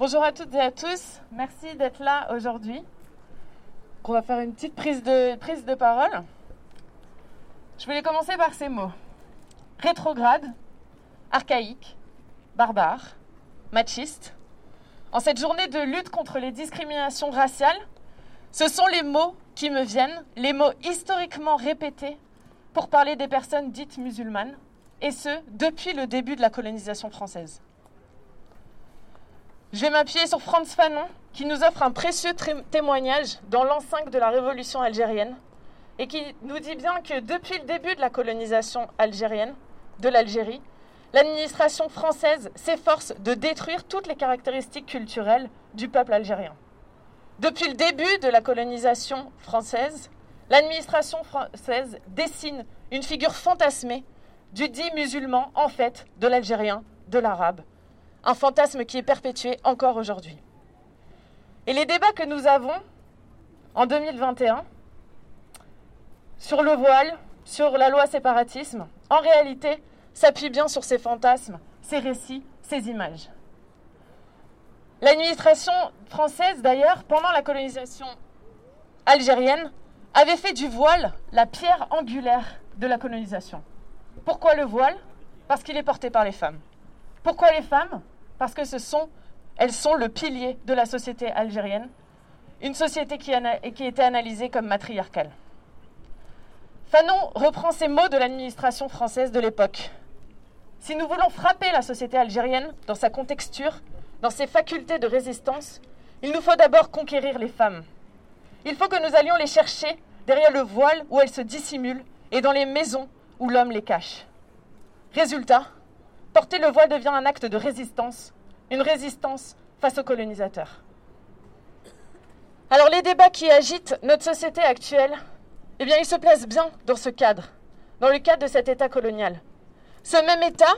Bonjour à toutes et à tous. Merci d'être là aujourd'hui. On va faire une petite prise de, prise de parole. Je voulais commencer par ces mots. Rétrograde, archaïque, barbare, machiste. En cette journée de lutte contre les discriminations raciales, ce sont les mots qui me viennent, les mots historiquement répétés pour parler des personnes dites musulmanes, et ce, depuis le début de la colonisation française. Je vais m'appuyer sur Franz Fanon, qui nous offre un précieux témoignage dans l'enceinte de la révolution algérienne, et qui nous dit bien que depuis le début de la colonisation algérienne, de l'Algérie, l'administration française s'efforce de détruire toutes les caractéristiques culturelles du peuple algérien. Depuis le début de la colonisation française, l'administration française dessine une figure fantasmée du dit musulman, en fait, de l'algérien, de l'arabe, un fantasme qui est perpétué encore aujourd'hui. Et les débats que nous avons en 2021 sur le voile, sur la loi séparatisme, en réalité, s'appuient bien sur ces fantasmes, ces récits, ces images. L'administration française, d'ailleurs, pendant la colonisation algérienne, avait fait du voile la pierre angulaire de la colonisation. Pourquoi le voile? Parce qu'il est porté par les femmes. Pourquoi les femmes? Parce que sont, elles sont le pilier de la société algérienne, une société qui était analysée comme matriarcale. Fanon reprend ces mots de l'administration française de l'époque. Si nous voulons frapper la société algérienne dans sa contexture, dans ses facultés de résistance, il nous faut d'abord conquérir les femmes. Il faut que nous allions les chercher derrière le voile où elles se dissimulent et dans les maisons où l'homme les cache. Résultat, porter le voile devient un acte de résistance, une résistance face aux colonisateurs. Alors les débats qui agitent notre société actuelle, eh bien ils se placent bien dans ce cadre, dans le cadre de cet État colonial. Ce même État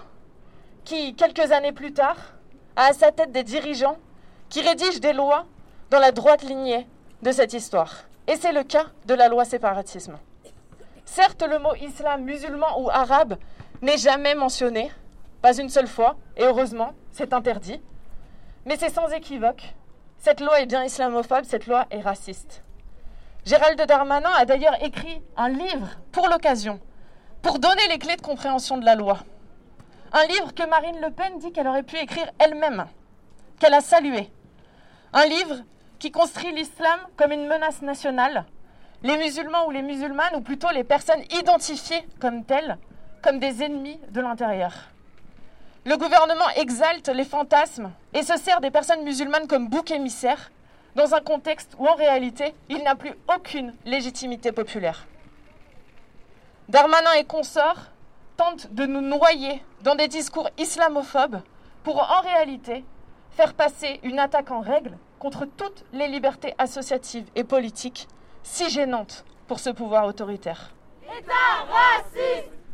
qui, quelques années plus tard, a à sa tête des dirigeants qui rédigent des lois dans la droite lignée de cette histoire. Et c'est le cas de la loi séparatisme. Certes, le mot islam, musulman ou arabe n'est jamais mentionné, pas une seule fois, et heureusement, c'est interdit. Mais c'est sans équivoque. Cette loi est bien islamophobe, cette loi est raciste. Gérald Darmanin a d'ailleurs écrit un livre pour l'occasion, pour donner les clés de compréhension de la loi. Un livre que Marine Le Pen dit qu'elle aurait pu écrire elle-même, qu'elle a salué. Un livre qui construit l'islam comme une menace nationale, les musulmans ou les musulmanes, ou plutôt les personnes identifiées comme telles, comme des ennemis de l'intérieur. Le gouvernement exalte les fantasmes et se sert des personnes musulmanes comme bouc émissaire dans un contexte où en réalité il n'a plus aucune légitimité populaire. Darmanin et consorts tentent de nous noyer dans des discours islamophobes pour en réalité faire passer une attaque en règle contre toutes les libertés associatives et politiques si gênantes pour ce pouvoir autoritaire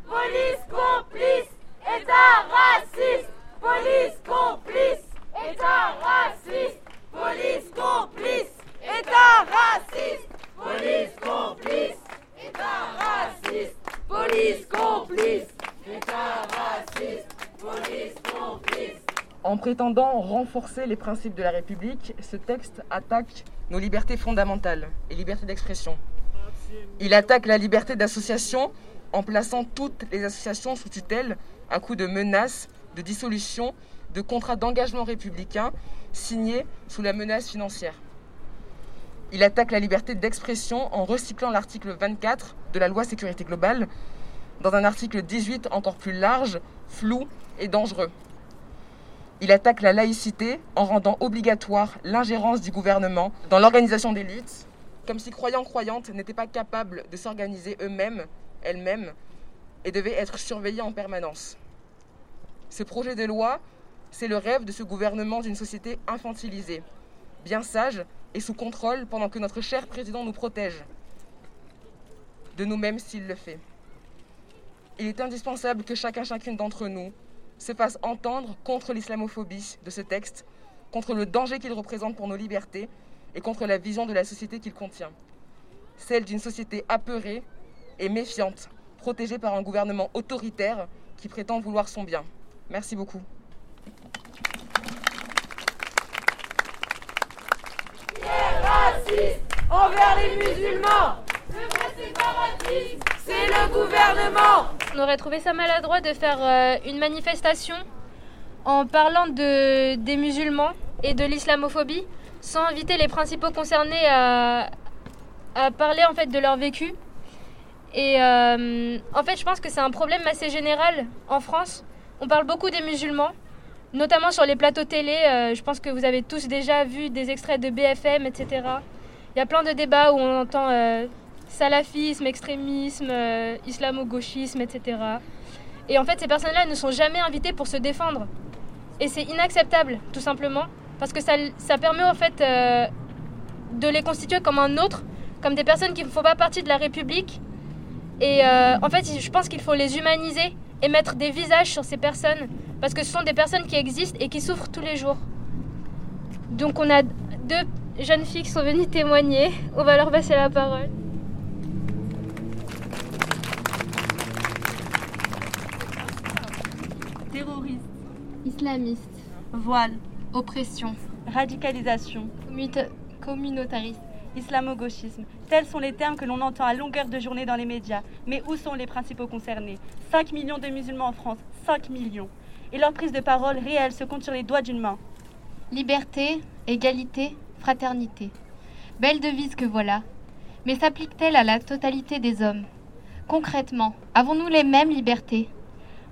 police complice, État raciste, police complice, État raciste, police complice, État raciste, police complice, État raciste, police complice, État raciste, police complice. En prétendant renforcer les principes de la République, ce texte attaque nos libertés fondamentales et liberté d'expression. Il attaque la liberté d'association en plaçant toutes les associations sous tutelle à coup de menaces, de dissolution, de contrats d'engagement républicain signés sous la menace financière. Il attaque la liberté d'expression en recyclant l'article 24 de la loi sécurité globale dans un article 18 encore plus large, flou et dangereux. Il attaque la laïcité en rendant obligatoire l'ingérence du gouvernement dans l'organisation des luttes, comme si croyants-croyantes n'étaient pas capables de s'organiser eux-mêmes, elles-mêmes, et devaient être surveillés en permanence. Ce projet de loi, c'est le rêve de ce gouvernement d'une société infantilisée, bien sage et sous contrôle pendant que notre cher président nous protège, de nous-mêmes s'il le fait. Il est indispensable que chacun, chacune d'entre nous se fasse entendre contre l'islamophobie de ce texte, contre le danger qu'il représente pour nos libertés et contre la vision de la société qu'il contient. Celle d'une société apeurée et méfiante, protégée par un gouvernement autoritaire qui prétend vouloir son bien. Merci beaucoup. envers les musulmans? On aurait trouvé ça maladroit de faire euh, une manifestation en parlant de, des musulmans et de l'islamophobie sans inviter les principaux concernés à, parler en fait de leur vécu. Et euh, en fait, je pense que c'est un problème assez général en France. On parle beaucoup des musulmans, notamment sur les plateaux télé. Euh, je pense que vous avez tous déjà vu des extraits de BFM, etc. Il y a plein de débats où on entend salafisme, extrémisme, islamo-gauchisme, etc. Et en fait, ces personnes-là ne sont jamais invitées pour se défendre. Et c'est inacceptable, tout simplement, parce que ça, ça permet en fait de les constituer comme un autre, comme des personnes qui ne font pas partie de la République. Et euh, en fait, je pense qu'il faut les humaniser et mettre des visages sur ces personnes, parce que ce sont des personnes qui existent et qui souffrent tous les jours. Donc on a deux jeunes filles qui sont venues témoigner. On va leur passer la parole. Islamiste. Voile. Oppression. Radicalisation. Communautariste islamo-gauchisme. Tels sont les termes que l'on entend à longueur de journée dans les médias. Mais où sont les principaux concernés? 5 millions de musulmans en France, 5 millions. Et leur prise de parole réelle se compte sur les doigts d'une main. Liberté, égalité, fraternité. Belle devise que voilà. Mais s'applique-t-elle à la totalité des hommes? Concrètement, avons-nous les mêmes libertés?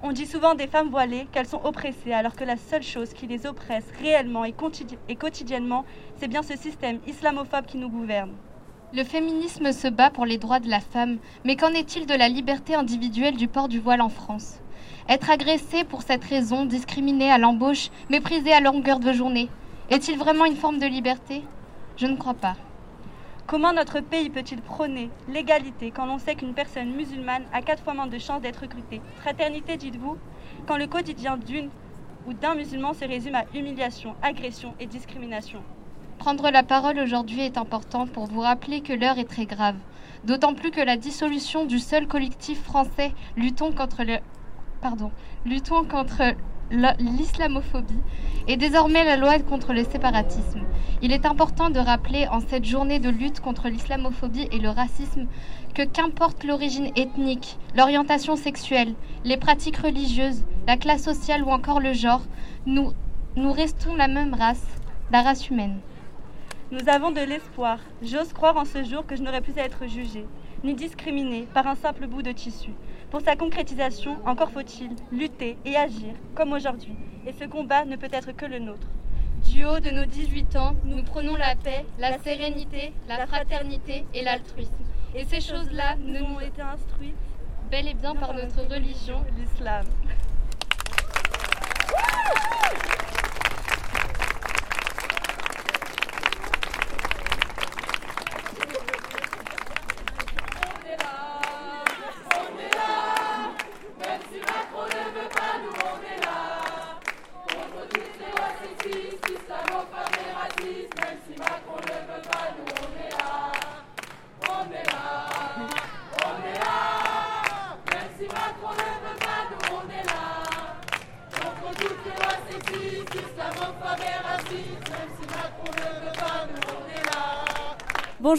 On dit souvent des femmes voilées qu'elles sont oppressées, alors que la seule chose qui les oppresse réellement et, quotidiennement, c'est bien ce système islamophobe qui nous gouverne. Le féminisme se bat pour les droits de la femme, mais qu'en est-il de la liberté individuelle du port du voile en France? Être agressé pour cette raison, discriminé à l'embauche, méprisé à longueur de journée, est-il vraiment une forme de liberté? Je ne crois pas. Comment notre pays peut-il prôner l'égalité quand l'on sait qu'une personne musulmane a quatre fois moins de chances d'être recrutée? Fraternité, dites-vous? Quand le quotidien d'une ou d'un musulman se résume à humiliation, agression et discrimination. Prendre la parole aujourd'hui est important pour vous rappeler que l'heure est très grave. D'autant plus que la dissolution du seul collectif français luttons contre le pardon, luttons contre l'islamophobie et désormais la loi contre le séparatisme. Il est important de rappeler en cette journée de lutte contre l'islamophobie et le racisme que qu'importe l'origine ethnique, l'orientation sexuelle, les pratiques religieuses, la classe sociale ou encore le genre, nous, nous restons la même race, la race humaine. Nous avons de l'espoir. J'ose croire en ce jour que je n'aurais plus à être jugée, ni discriminée par un simple bout de tissu. Pour sa concrétisation, encore faut-il lutter et agir, comme aujourd'hui. Et ce combat ne peut être que le nôtre. Du haut de nos 18 ans, nous prenons la paix, la sérénité, la fraternité et l'altruisme. Et ces choses-là nous ont été instruites bel et bien par notre religion, l'islam.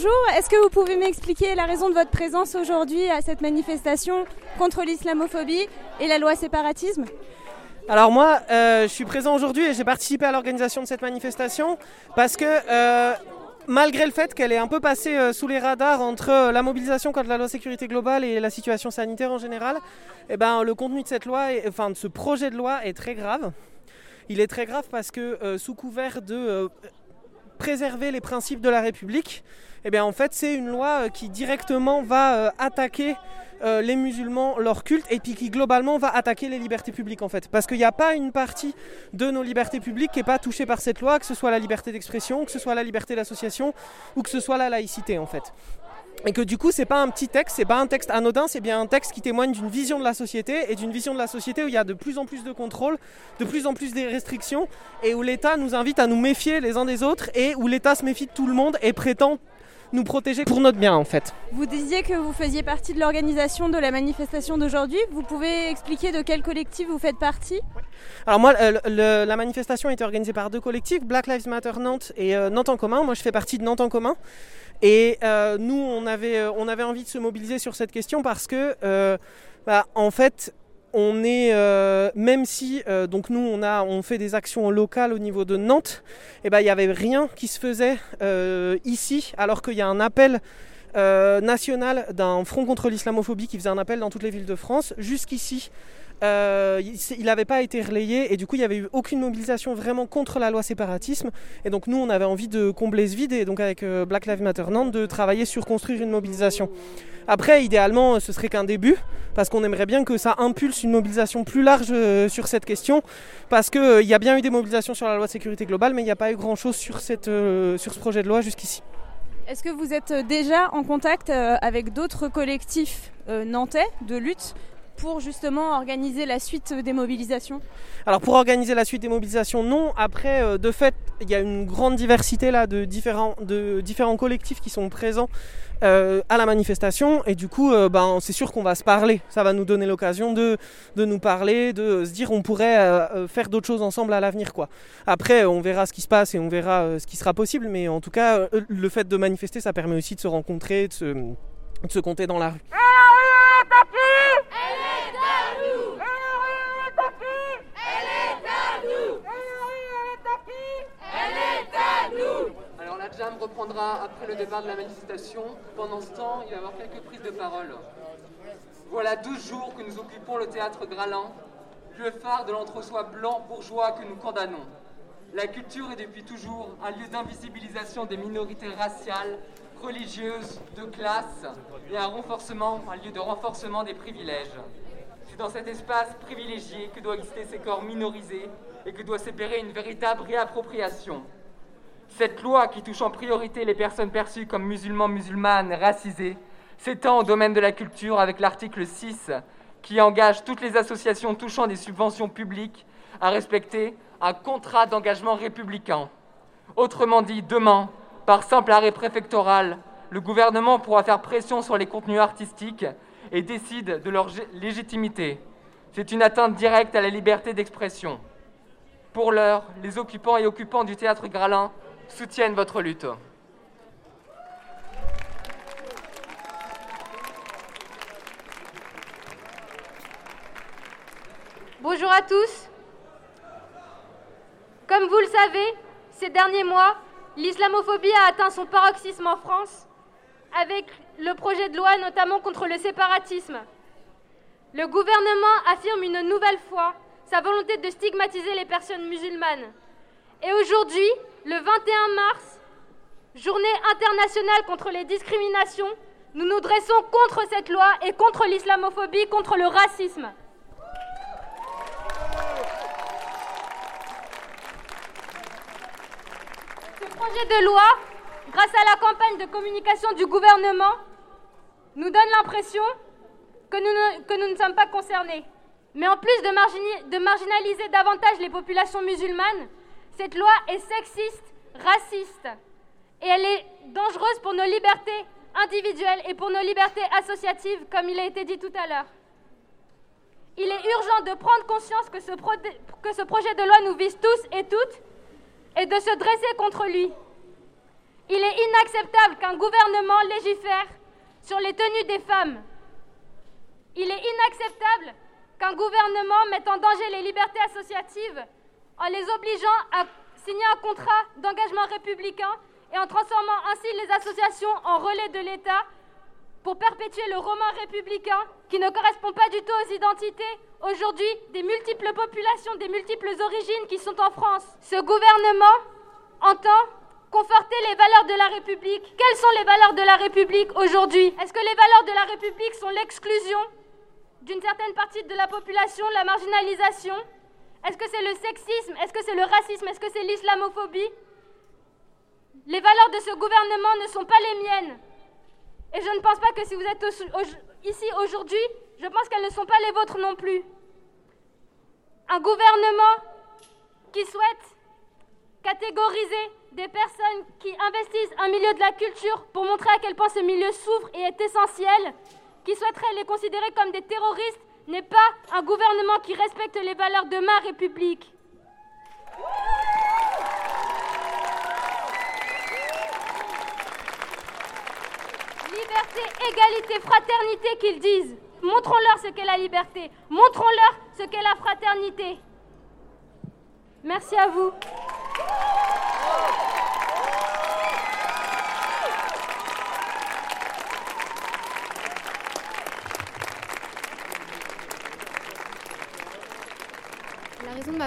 Bonjour, est-ce que vous pouvez m'expliquer la raison de votre présence aujourd'hui à cette manifestation contre l'islamophobie et la loi séparatisme? Alors moi, euh, je suis présent aujourd'hui et j'ai participé à l'organisation de cette manifestation parce que euh, malgré le fait qu'elle est un peu passée euh, sous les radars entre la mobilisation contre la loi sécurité globale et la situation sanitaire en général, eh ben, le contenu de cette loi, enfin de ce projet de loi est très grave. Il est très grave parce que sous couvert de préserver les principes de la République, eh bien en fait c'est une loi euh, qui directement va euh, attaquer euh, les musulmans, leur culte, et puis qui globalement va attaquer les libertés publiques en fait. Parce qu'il n'y a pas une partie de nos libertés publiques qui n'est pas touchée par cette loi, que ce soit la liberté d'expression, que ce soit la liberté d'association, ou que ce soit la laïcité en fait. Et que du coup, c'est pas un petit texte, c'est pas un texte anodin, c'est bien un texte qui témoigne d'une vision de la société et d'une vision de la société où il y a de plus en plus de contrôle, de plus en plus de restrictions et où l'État nous invite à nous méfier les uns des autres et où l'État se méfie de tout le monde et prétend nous protéger pour notre bien en fait. Vous disiez que vous faisiez partie de l'organisation de la manifestation d'aujourd'hui. Vous pouvez expliquer de quel collectif vous faites partie? Alors moi, euh, la manifestation a été organisée par deux collectifs, Black Lives Matter Nantes et euh, Nantes en commun. Moi, je fais partie de Nantes en commun. Et euh, nous, on avait, on avait envie de se mobiliser sur cette question parce que, bah, en fait, on est, euh, même si euh, donc nous on a, on fait des actions locales au niveau de Nantes, et eh ben il n'y avait rien qui se faisait euh, ici, alors qu'il y a un appel national d'un front contre l'islamophobie qui faisait un appel dans toutes les villes de France. Jusqu'ici, euh, il n'avait pas été relayé et du coup il n'y avait eu aucune mobilisation vraiment contre la loi séparatisme et donc nous on avait envie de combler ce vide et donc avec euh, Black Lives Matter Nantes de travailler sur construire une mobilisation. Après idéalement ce serait qu'un début parce qu'on aimerait bien que ça impulse une mobilisation plus large euh, sur cette question parce qu'il y a bien eu des mobilisations sur la loi de sécurité globale mais il n'y a pas eu grand chose sur, sur ce projet de loi jusqu'ici. Est-ce que vous êtes déjà en contact avec d'autres collectifs nantais de lutte pour justement organiser la suite des mobilisations Alors pour organiser la suite des mobilisations, non. Après, euh, de fait, il y a une grande diversité là de différents, de différents collectifs qui sont présents euh, à la manifestation. Et du coup euh, ben, c'est sûr qu'on va se parler. Ça va nous donner l'occasion de, de, nous parler de se dire on pourrait faire d'autres choses ensemble à l'avenir quoi. Après on verra ce qui se passe et on verra ce qui sera possible. Mais en tout cas le fait de manifester ça permet aussi de se rencontrer de se, de se compter dans la rue reprendra après le départ de la manifestation. Pendant ce temps, il va y avoir quelques prises de parole. Voilà 12 jours que nous occupons le théâtre Graland, lieu phare de l'entre-soi blanc bourgeois que nous condamnons. La culture est depuis toujours un lieu d'invisibilisation des minorités raciales, religieuses, de classe et un renforcement, un lieu de renforcement des privilèges. C'est dans cet espace privilégié que doit exister ces corps minorisés et que doit s'opérer une véritable réappropriation. Cette loi qui touche en priorité les personnes perçues comme musulmans, musulmanes, racisées, s'étend au domaine de la culture avec l'article 6 qui engage toutes les associations touchant des subventions publiques à respecter un contrat d'engagement républicain. Autrement dit, demain, par simple arrêt préfectoral, le gouvernement pourra faire pression sur les contenus artistiques et décide de leur légitimité. C'est une atteinte directe à la liberté d'expression. Pour l'heure, les occupants et occupants du théâtre Gralin soutiennent votre lutte. Bonjour à tous. Comme vous le savez, ces derniers mois, l'islamophobie a atteint son paroxysme en France, avec le projet de loi notamment contre le séparatisme. Le gouvernement affirme une nouvelle fois sa volonté de stigmatiser les personnes musulmanes. Et aujourd'hui, le 21 mars, journée internationale contre les discriminations, nous nous dressons contre cette loi et contre l'islamophobie, contre le racisme. Ce projet de loi, grâce à la campagne de communication du gouvernement, nous donne l'impression que nous, ne, sommes pas concernés. Mais en plus de marginaliser davantage les populations musulmanes, cette loi est sexiste, raciste, et elle est dangereuse pour nos libertés individuelles et pour nos libertés associatives, comme il a été dit tout à l'heure. Il est urgent de prendre conscience que ce, projet de loi nous vise tous et toutes et de se dresser contre lui. Il est inacceptable qu'un gouvernement légifère sur les tenues des femmes. Il est inacceptable qu'un gouvernement mette en danger les libertés associatives en les obligeant à signer un contrat d'engagement républicain et en transformant ainsi les associations en relais de l'État pour perpétuer le roman républicain qui ne correspond pas du tout aux identités aujourd'hui des multiples populations, des multiples origines qui sont en France. Ce gouvernement entend conforter les valeurs de la République. Quelles sont les valeurs de la République aujourd'hui? Est-ce que les valeurs de la République sont l'exclusion d'une certaine partie de la population, la marginalisation? Est-ce que c'est le sexisme? Est-ce que c'est le racisme? Est-ce que c'est l'islamophobie? Les valeurs de ce gouvernement ne sont pas les miennes. Et je ne pense pas que si vous êtes ici aujourd'hui, je pense qu'elles ne sont pas les vôtres non plus. Un gouvernement qui souhaite catégoriser des personnes qui investissent un milieu de la culture pour montrer à quel point ce milieu souffre et est essentiel, qui souhaiteraient les considérer comme des terroristes, n'est pas un gouvernement qui respecte les valeurs de ma République. Liberté, égalité, fraternité qu'ils disent. Montrons-leur ce qu'est la liberté. Montrons-leur ce qu'est la fraternité. Merci à vous.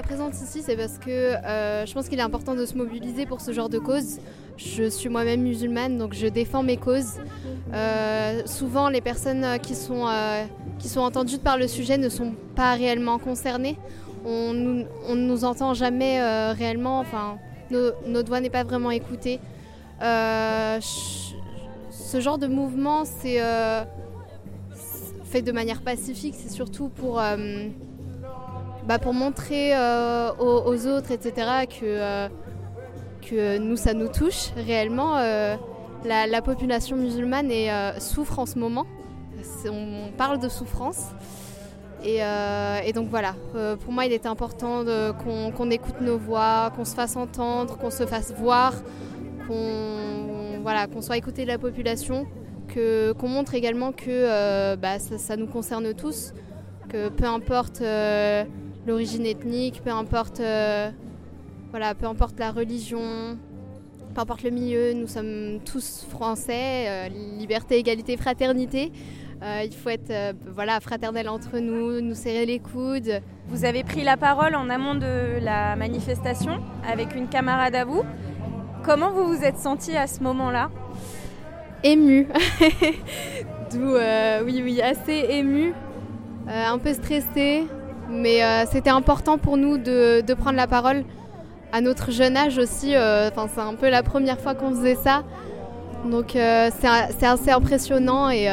Ma présence ici, c'est parce que euh, je pense qu'il est important de se mobiliser pour ce genre de cause. Je suis moi-même musulmane, donc je défends mes causes. Euh, souvent, les personnes qui sont, euh, qui sont entendues par le sujet ne sont pas réellement concernées. On ne nous entend jamais réellement, enfin, nos, notre voix n'est pas vraiment écoutée. Ce genre de mouvement, c'est fait de manière pacifique, c'est surtout pour, bah, pour montrer euh, aux, autres, etc., que, euh, que nous, ça nous touche réellement. Euh, la, la, population musulmane souffre en ce moment. On parle de souffrance. Et, et, donc voilà, pour moi il était important qu'on qu écoute nos voix, qu'on se fasse entendre, qu'on se fasse voir, qu'on voilà, soit écouté de la population, qu'on qu montre également que bah, ça, nous concerne tous, que peu importe l'origine ethnique, peu importe, euh, voilà, peu importe la religion, peu importe le milieu, nous sommes tous français, euh, liberté, égalité, fraternité. Euh, il faut être euh, voilà, fraternel entre nous, nous serrer les coudes. Vous avez pris la parole en amont de la manifestation avec une camarade à vous. Comment vous vous êtes senti à ce moment-là? Ému. D'où, euh, oui, oui, assez ému, un peu stressé, mais euh, c'était important pour nous de, de, prendre la parole à notre jeune âge aussi. Enfin, c'est un peu la première fois qu'on faisait ça. Donc c'est assez impressionnant et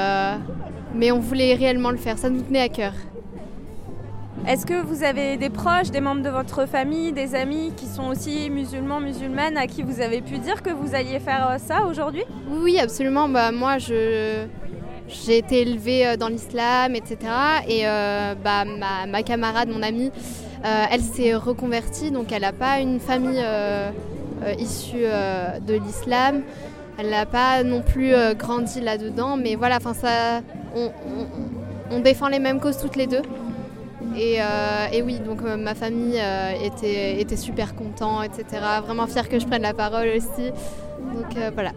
mais on voulait réellement le faire, ça nous tenait à cœur. Est-ce que vous avez des proches, des membres de votre famille, des amis qui sont aussi musulmans, musulmanes, à qui vous avez pu dire que vous alliez faire ça aujourd'hui? Oui, oui, absolument. Bah, moi, je, j'ai été élevée dans l'islam, etc. Et euh, bah, ma, ma, camarade, mon amie, euh, elle s'est reconvertie, donc elle n'a pas une famille euh, issue de l'islam. Elle n'a pas non plus grandi là-dedans, mais voilà, ça, on, défend les mêmes causes toutes les deux. Et, euh, oui, donc euh, ma famille euh, était, était, super content, etc. Vraiment fière que je prenne la parole aussi. Donc voilà.